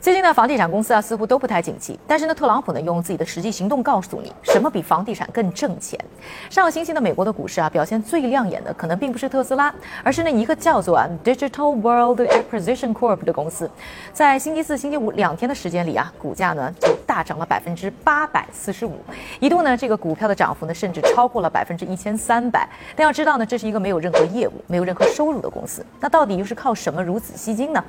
最近呢，房地产公司啊似乎都不太景气，但是呢，特朗普呢用自己的实际行动告诉你，什么比房地产更挣钱。上个星期呢，美国的股市啊表现最亮眼的，可能并不是特斯拉，而是那一个叫做啊 Digital World Acquisition Corp 的公司，在星期四、星期五两天的时间里啊，股价呢就大涨了百分之八百四十五，一度呢这个股票的涨幅呢甚至超过了百分之一千三百。但要知道呢，这是一个没有任何业务、没有任何收入的公司，那到底又是靠什么如此吸金呢？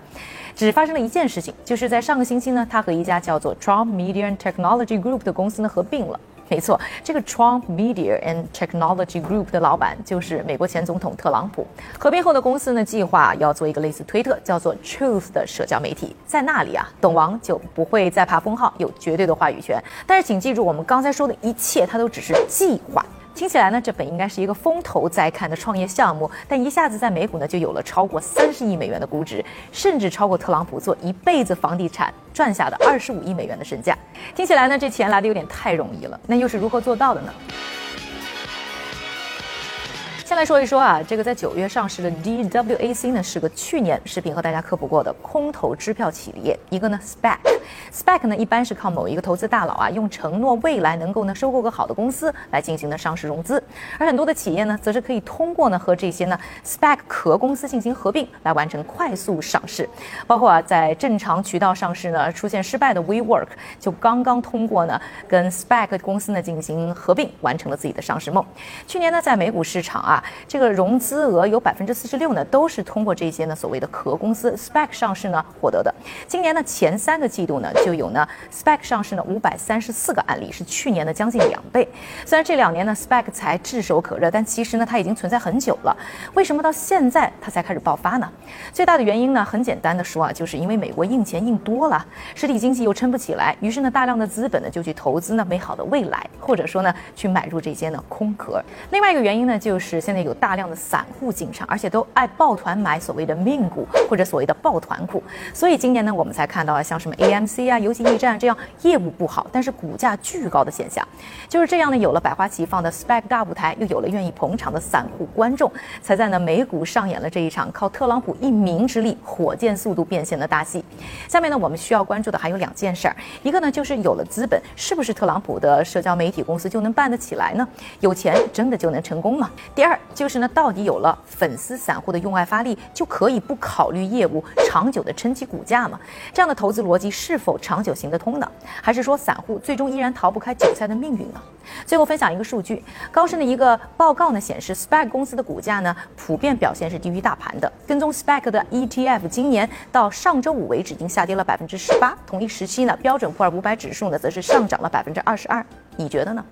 只发生了一件事情，就是在上个星期呢，他和一家叫做 Trump median Technology Group 的公司呢合并了。没错，这个 Trump Media and Technology Group 的老板就是美国前总统特朗普。合并后的公司呢，计划要做一个类似推特叫做 Truth 的社交媒体，在那里啊，董王就不会再怕封号，有绝对的话语权。但是请记住，我们刚才说的一切，它都只是计划。听起来呢，这本应该是一个风头在看的创业项目，但一下子在美股呢就有了超过三十亿美元的估值，甚至超过特朗普做一辈子房地产赚下的二十五亿美元的身价。听起来呢，这钱来的有点太容易了，那又是如何做到的呢？再说一说啊，这个在九月上市的 DWAC 呢，是个去年视频和大家科普过的空头支票企业，一个呢 SPAC，SPAC 呢一般是靠某一个投资大佬啊，用承诺未来能够呢收购个好的公司来进行的上市融资，而很多的企业呢，则是可以通过呢和这些呢 SPAC 壳公司进行合并来完成快速上市，包括啊在正常渠道上市呢出现失败的 WeWork，就刚刚通过呢跟 SPAC 公司呢进行合并，完成了自己的上市梦。去年呢在美股市场啊。这个融资额有百分之四十六呢，都是通过这些呢所谓的壳公司 SPAC 上市呢获得的。今年呢前三个季度呢就有呢 SPAC 上市呢五百三十四个案例，是去年的将近两倍。虽然这两年呢 SPAC 才炙手可热，但其实呢它已经存在很久了。为什么到现在它才开始爆发呢？最大的原因呢很简单的说啊，就是因为美国印钱印多了，实体经济又撑不起来，于是呢大量的资本呢就去投资呢美好的未来，或者说呢去买入这些呢空壳。另外一个原因呢就是现在有大量的散户进场，而且都爱抱团买所谓的命股或者所谓的抱团股，所以今年呢，我们才看到啊，像什么 AMC 啊、游戏驿站这样业务不好，但是股价巨高的现象。就是这样呢，有了百花齐放的 Spec 大舞台，又有了愿意捧场的散户观众，才在呢美股上演了这一场靠特朗普一鸣之力火箭速度变现的大戏。下面呢，我们需要关注的还有两件事儿，一个呢就是有了资本，是不是特朗普的社交媒体公司就能办得起来呢？有钱真的就能成功吗？第二就是呢，到底有了粉丝散户的用爱发力，就可以不考虑业务，长久的撑起股价吗？这样的投资逻辑是否长久行得通呢？还是说散户最终依然逃不开韭菜的命运呢？最后分享一个数据，高盛的一个报告呢显示，SPAC 公司的股价呢普遍表现是低于大盘的。跟踪 SPAC 的 ETF 今年到上周五为止已经下跌了百分之十八，同一时期呢标准普尔五百指数呢则是上涨了百分之二十二。你觉得呢？